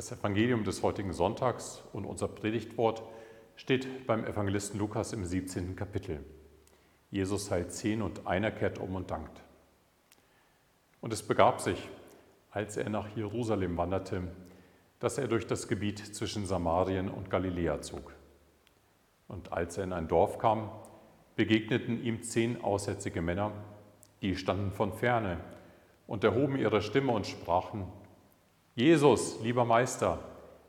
Das Evangelium des heutigen Sonntags und unser Predigtwort steht beim Evangelisten Lukas im 17. Kapitel. Jesus heilt zehn und einer kehrt um und dankt. Und es begab sich, als er nach Jerusalem wanderte, dass er durch das Gebiet zwischen Samarien und Galiläa zog. Und als er in ein Dorf kam, begegneten ihm zehn aussätzige Männer, die standen von ferne und erhoben ihre Stimme und sprachen, Jesus, lieber Meister,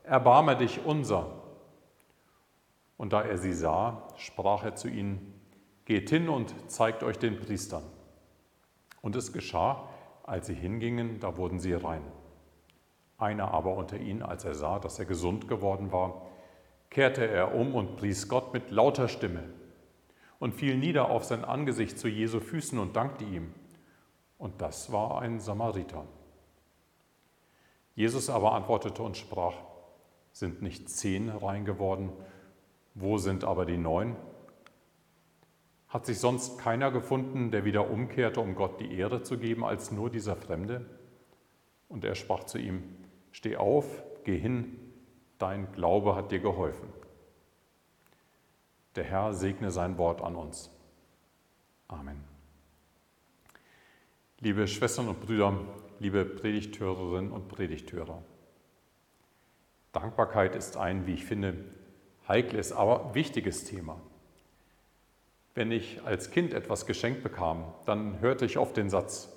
erbarme dich unser. Und da er sie sah, sprach er zu ihnen, Geht hin und zeigt euch den Priestern. Und es geschah, als sie hingingen, da wurden sie rein. Einer aber unter ihnen, als er sah, dass er gesund geworden war, kehrte er um und pries Gott mit lauter Stimme und fiel nieder auf sein Angesicht zu Jesu Füßen und dankte ihm. Und das war ein Samariter. Jesus aber antwortete und sprach, sind nicht zehn rein geworden, wo sind aber die neun? Hat sich sonst keiner gefunden, der wieder umkehrte, um Gott die Ehre zu geben, als nur dieser Fremde? Und er sprach zu ihm, Steh auf, geh hin, dein Glaube hat dir geholfen. Der Herr segne sein Wort an uns. Amen. Liebe Schwestern und Brüder, liebe Predigthörerinnen und Predigthörer. Dankbarkeit ist ein, wie ich finde, heikles, aber wichtiges Thema. Wenn ich als Kind etwas geschenkt bekam, dann hörte ich oft den Satz,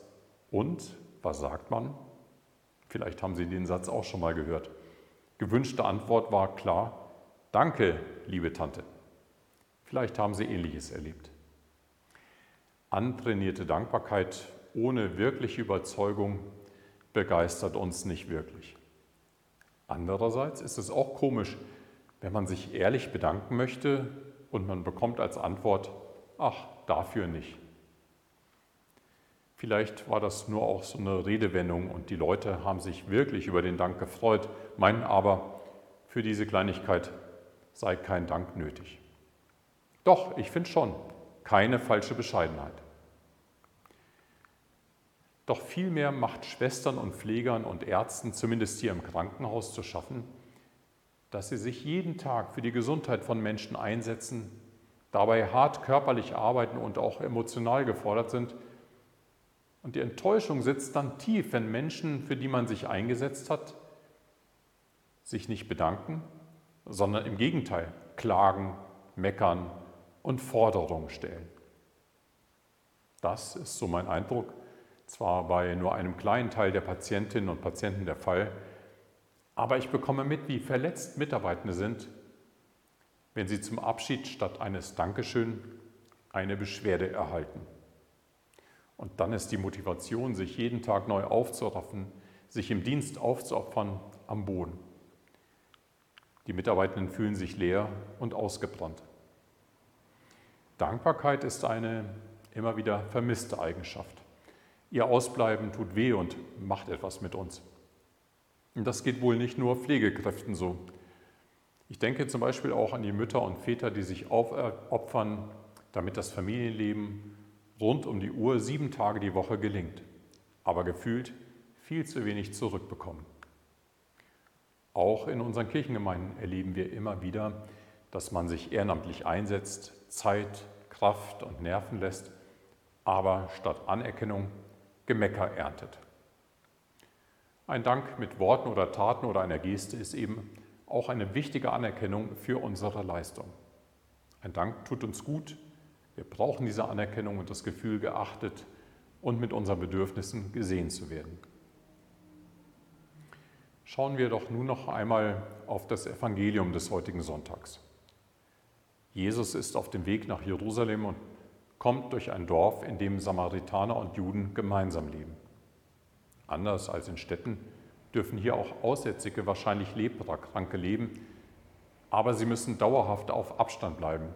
und, was sagt man? Vielleicht haben Sie den Satz auch schon mal gehört. Gewünschte Antwort war klar, danke, liebe Tante. Vielleicht haben Sie ähnliches erlebt. Antrainierte Dankbarkeit ohne wirkliche Überzeugung begeistert uns nicht wirklich. Andererseits ist es auch komisch, wenn man sich ehrlich bedanken möchte und man bekommt als Antwort, ach, dafür nicht. Vielleicht war das nur auch so eine Redewendung und die Leute haben sich wirklich über den Dank gefreut, meinen aber, für diese Kleinigkeit sei kein Dank nötig. Doch, ich finde schon, keine falsche Bescheidenheit. Doch vielmehr macht Schwestern und Pflegern und Ärzten, zumindest hier im Krankenhaus, zu schaffen, dass sie sich jeden Tag für die Gesundheit von Menschen einsetzen, dabei hart körperlich arbeiten und auch emotional gefordert sind. Und die Enttäuschung sitzt dann tief, wenn Menschen, für die man sich eingesetzt hat, sich nicht bedanken, sondern im Gegenteil klagen, meckern und Forderungen stellen. Das ist so mein Eindruck zwar bei nur einem kleinen Teil der Patientinnen und Patienten der Fall, aber ich bekomme mit, wie verletzt Mitarbeitende sind, wenn sie zum Abschied statt eines Dankeschön eine Beschwerde erhalten. Und dann ist die Motivation, sich jeden Tag neu aufzuraffen, sich im Dienst aufzuopfern, am Boden. Die Mitarbeitenden fühlen sich leer und ausgebrannt. Dankbarkeit ist eine immer wieder vermisste Eigenschaft. Ihr Ausbleiben tut weh und macht etwas mit uns. Und das geht wohl nicht nur Pflegekräften so. Ich denke zum Beispiel auch an die Mütter und Väter, die sich aufopfern, damit das Familienleben rund um die Uhr sieben Tage die Woche gelingt, aber gefühlt viel zu wenig zurückbekommen. Auch in unseren Kirchengemeinden erleben wir immer wieder, dass man sich ehrenamtlich einsetzt, Zeit, Kraft und Nerven lässt, aber statt Anerkennung Gemecker erntet. Ein Dank mit Worten oder Taten oder einer Geste ist eben auch eine wichtige Anerkennung für unsere Leistung. Ein Dank tut uns gut. Wir brauchen diese Anerkennung und das Gefühl, geachtet und mit unseren Bedürfnissen gesehen zu werden. Schauen wir doch nun noch einmal auf das Evangelium des heutigen Sonntags. Jesus ist auf dem Weg nach Jerusalem und kommt durch ein Dorf, in dem Samaritaner und Juden gemeinsam leben. Anders als in Städten dürfen hier auch Aussätzige, wahrscheinlich Leprakranke leben, aber sie müssen dauerhaft auf Abstand bleiben.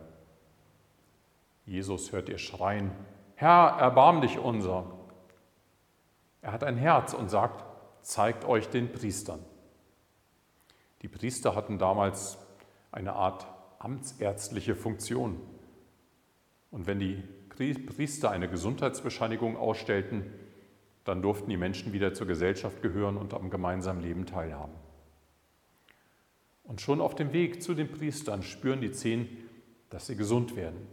Jesus hört ihr schreien, Herr, erbarm dich unser. Er hat ein Herz und sagt, zeigt euch den Priestern. Die Priester hatten damals eine Art amtsärztliche Funktion. Und wenn die Priester eine Gesundheitsbescheinigung ausstellten, dann durften die Menschen wieder zur Gesellschaft gehören und am gemeinsamen Leben teilhaben. Und schon auf dem Weg zu den Priestern spüren die Zehn, dass sie gesund werden.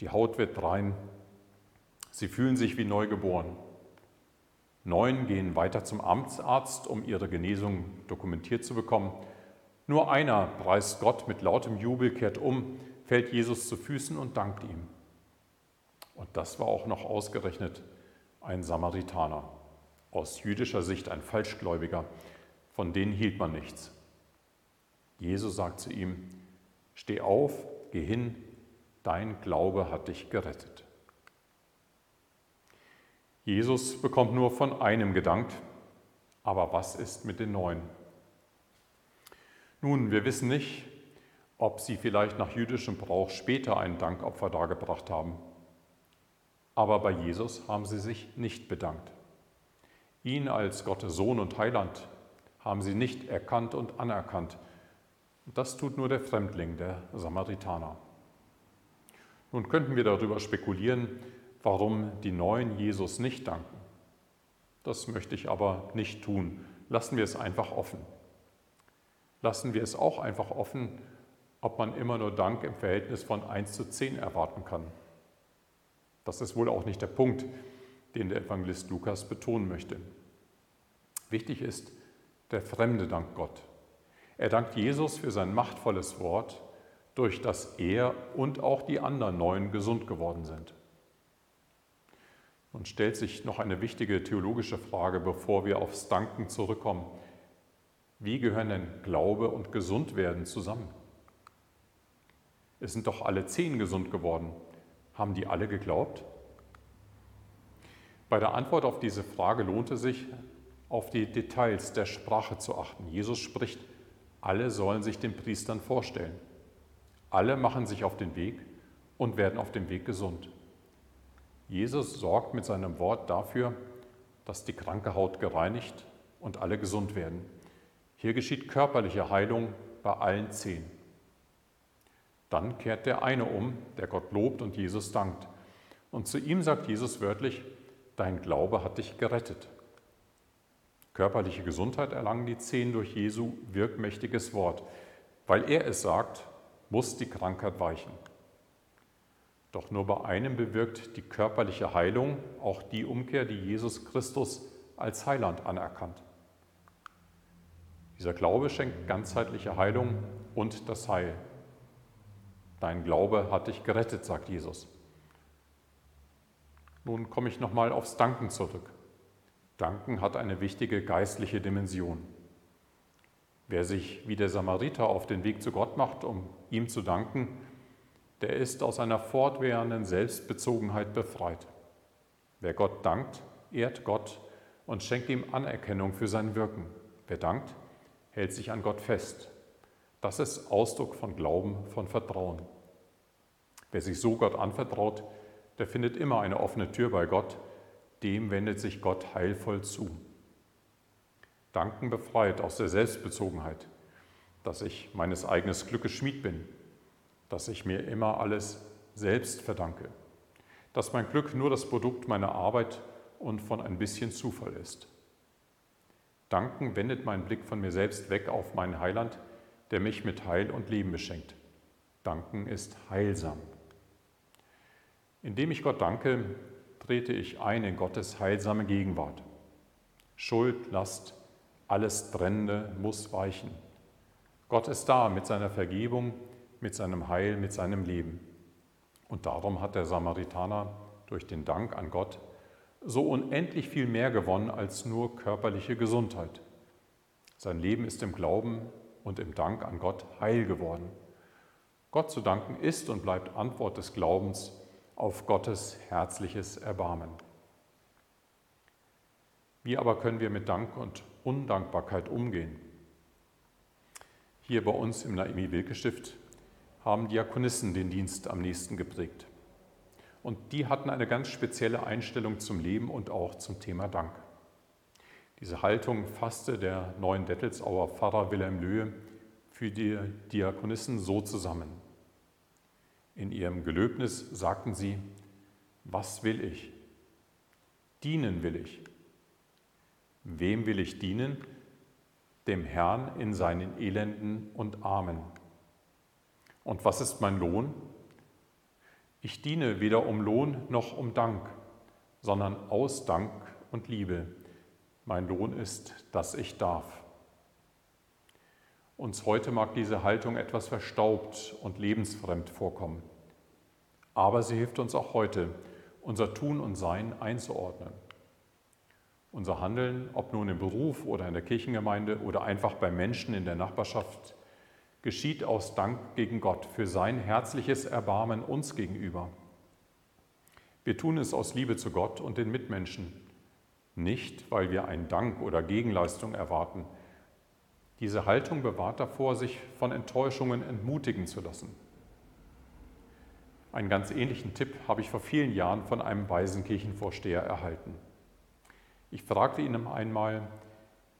Die Haut wird rein, sie fühlen sich wie neugeboren. Neun gehen weiter zum Amtsarzt, um ihre Genesung dokumentiert zu bekommen. Nur einer preist Gott mit lautem Jubel, kehrt um, fällt Jesus zu Füßen und dankt ihm. Und das war auch noch ausgerechnet ein Samaritaner, aus jüdischer Sicht ein Falschgläubiger, von denen hielt man nichts. Jesus sagt zu ihm, steh auf, geh hin, dein Glaube hat dich gerettet. Jesus bekommt nur von einem gedankt, aber was ist mit den neun? Nun, wir wissen nicht, ob sie vielleicht nach jüdischem Brauch später ein Dankopfer dargebracht haben. Aber bei Jesus haben sie sich nicht bedankt. Ihn als Gottes Sohn und Heiland haben sie nicht erkannt und anerkannt. Das tut nur der Fremdling, der Samaritaner. Nun könnten wir darüber spekulieren, warum die Neuen Jesus nicht danken. Das möchte ich aber nicht tun. Lassen wir es einfach offen. Lassen wir es auch einfach offen, ob man immer nur Dank im Verhältnis von 1 zu 10 erwarten kann. Das ist wohl auch nicht der Punkt, den der Evangelist Lukas betonen möchte. Wichtig ist, der Fremde dankt Gott. Er dankt Jesus für sein machtvolles Wort, durch das er und auch die anderen Neuen gesund geworden sind. Nun stellt sich noch eine wichtige theologische Frage, bevor wir aufs Danken zurückkommen. Wie gehören denn Glaube und Gesundwerden zusammen? Es sind doch alle zehn gesund geworden. Haben die alle geglaubt? Bei der Antwort auf diese Frage lohnt es sich, auf die Details der Sprache zu achten. Jesus spricht, alle sollen sich den Priestern vorstellen. Alle machen sich auf den Weg und werden auf dem Weg gesund. Jesus sorgt mit seinem Wort dafür, dass die kranke Haut gereinigt und alle gesund werden. Hier geschieht körperliche Heilung bei allen zehn. Dann kehrt der eine um, der Gott lobt und Jesus dankt. Und zu ihm sagt Jesus wörtlich, dein Glaube hat dich gerettet. Körperliche Gesundheit erlangen die Zehn durch Jesu wirkmächtiges Wort. Weil er es sagt, muss die Krankheit weichen. Doch nur bei einem bewirkt die körperliche Heilung auch die Umkehr, die Jesus Christus als Heiland anerkannt. Dieser Glaube schenkt ganzheitliche Heilung und das Heil. Dein Glaube hat dich gerettet, sagt Jesus. Nun komme ich nochmal aufs Danken zurück. Danken hat eine wichtige geistliche Dimension. Wer sich wie der Samariter auf den Weg zu Gott macht, um ihm zu danken, der ist aus einer fortwährenden Selbstbezogenheit befreit. Wer Gott dankt, ehrt Gott und schenkt ihm Anerkennung für sein Wirken. Wer dankt, hält sich an Gott fest. Das ist Ausdruck von Glauben, von Vertrauen. Wer sich so Gott anvertraut, der findet immer eine offene Tür bei Gott, dem wendet sich Gott heilvoll zu. Danken befreit aus der Selbstbezogenheit, dass ich meines eigenen Glückes Schmied bin, dass ich mir immer alles selbst verdanke, dass mein Glück nur das Produkt meiner Arbeit und von ein bisschen Zufall ist. Danken wendet meinen Blick von mir selbst weg auf meinen Heiland, der mich mit Heil und Leben beschenkt. Danken ist heilsam. Indem ich Gott danke, trete ich ein in Gottes heilsame Gegenwart. Schuld, Last, alles Brennende muss weichen. Gott ist da mit seiner Vergebung, mit seinem Heil, mit seinem Leben. Und darum hat der Samaritaner durch den Dank an Gott so unendlich viel mehr gewonnen als nur körperliche Gesundheit. Sein Leben ist im Glauben und im Dank an Gott heil geworden. Gott zu danken ist und bleibt Antwort des Glaubens auf Gottes herzliches Erbarmen. Wie aber können wir mit Dank und Undankbarkeit umgehen? Hier bei uns im Naimi Wilke Stift haben Diakonissen den Dienst am nächsten geprägt. Und die hatten eine ganz spezielle Einstellung zum Leben und auch zum Thema Dank. Diese Haltung fasste der neuen Dettelsauer Pfarrer Wilhelm Löhe für die Diakonissen so zusammen. In ihrem Gelöbnis sagten sie, was will ich? Dienen will ich. Wem will ich dienen? Dem Herrn in seinen Elenden und Armen. Und was ist mein Lohn? Ich diene weder um Lohn noch um Dank, sondern aus Dank und Liebe. Mein Lohn ist, dass ich darf. Uns heute mag diese Haltung etwas verstaubt und lebensfremd vorkommen. Aber sie hilft uns auch heute, unser Tun und Sein einzuordnen. Unser Handeln, ob nun im Beruf oder in der Kirchengemeinde oder einfach bei Menschen in der Nachbarschaft, geschieht aus Dank gegen Gott für sein herzliches Erbarmen uns gegenüber. Wir tun es aus Liebe zu Gott und den Mitmenschen, nicht weil wir einen Dank oder Gegenleistung erwarten. Diese Haltung bewahrt davor, sich von Enttäuschungen entmutigen zu lassen. Einen ganz ähnlichen Tipp habe ich vor vielen Jahren von einem weisen Kirchenvorsteher erhalten. Ich fragte ihn einmal,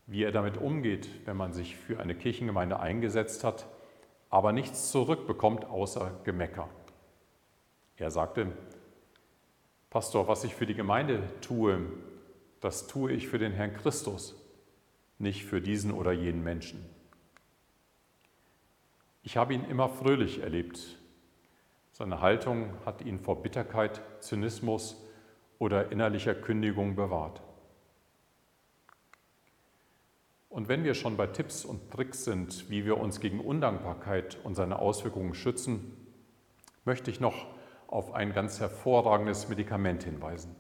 wie er damit umgeht, wenn man sich für eine Kirchengemeinde eingesetzt hat, aber nichts zurückbekommt außer Gemecker. Er sagte, Pastor, was ich für die Gemeinde tue, das tue ich für den Herrn Christus, nicht für diesen oder jenen Menschen. Ich habe ihn immer fröhlich erlebt. Seine Haltung hat ihn vor Bitterkeit, Zynismus oder innerlicher Kündigung bewahrt. Und wenn wir schon bei Tipps und Tricks sind, wie wir uns gegen Undankbarkeit und seine Auswirkungen schützen, möchte ich noch auf ein ganz hervorragendes Medikament hinweisen.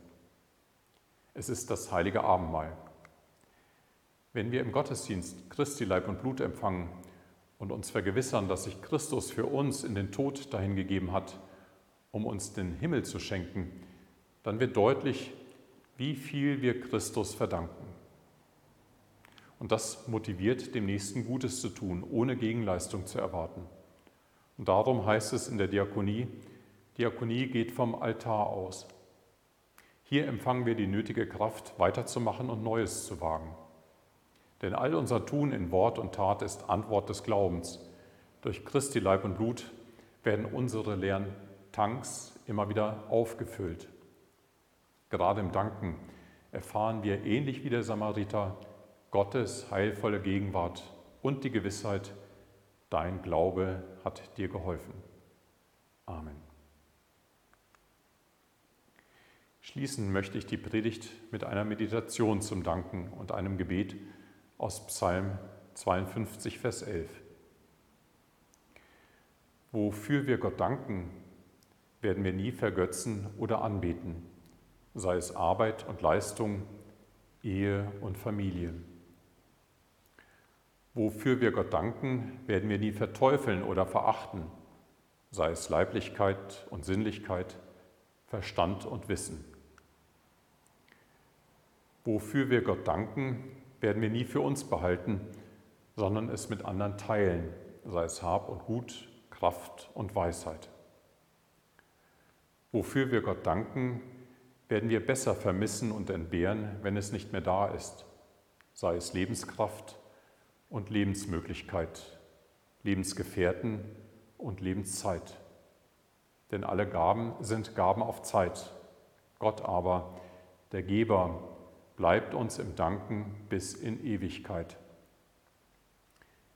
Es ist das heilige Abendmahl. Wenn wir im Gottesdienst Christi Leib und Blut empfangen und uns vergewissern, dass sich Christus für uns in den Tod dahingegeben hat, um uns den Himmel zu schenken, dann wird deutlich, wie viel wir Christus verdanken. Und das motiviert, dem Nächsten Gutes zu tun, ohne Gegenleistung zu erwarten. Und darum heißt es in der Diakonie, Diakonie geht vom Altar aus. Hier empfangen wir die nötige Kraft, weiterzumachen und Neues zu wagen. Denn all unser Tun in Wort und Tat ist Antwort des Glaubens. Durch Christi Leib und Blut werden unsere leeren Tanks immer wieder aufgefüllt. Gerade im Danken erfahren wir ähnlich wie der Samariter Gottes heilvolle Gegenwart und die Gewissheit, dein Glaube hat dir geholfen. Amen. Schließen möchte ich die Predigt mit einer Meditation zum Danken und einem Gebet aus Psalm 52, Vers 11. Wofür wir Gott danken, werden wir nie vergötzen oder anbeten, sei es Arbeit und Leistung, Ehe und Familie. Wofür wir Gott danken, werden wir nie verteufeln oder verachten, sei es Leiblichkeit und Sinnlichkeit, Verstand und Wissen. Wofür wir Gott danken, werden wir nie für uns behalten, sondern es mit anderen teilen, sei es Hab und Gut, Kraft und Weisheit. Wofür wir Gott danken, werden wir besser vermissen und entbehren, wenn es nicht mehr da ist, sei es Lebenskraft, und Lebensmöglichkeit, Lebensgefährten und Lebenszeit. Denn alle Gaben sind Gaben auf Zeit. Gott aber, der Geber, bleibt uns im Danken bis in Ewigkeit.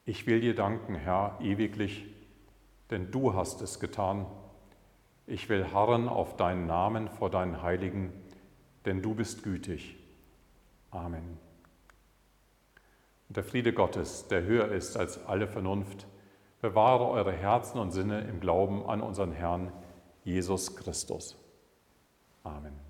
Ich will dir danken, Herr, ewiglich, denn du hast es getan. Ich will harren auf deinen Namen vor deinen Heiligen, denn du bist gütig. Amen. Und der Friede Gottes, der höher ist als alle Vernunft, bewahre eure Herzen und Sinne im Glauben an unseren Herrn Jesus Christus. Amen.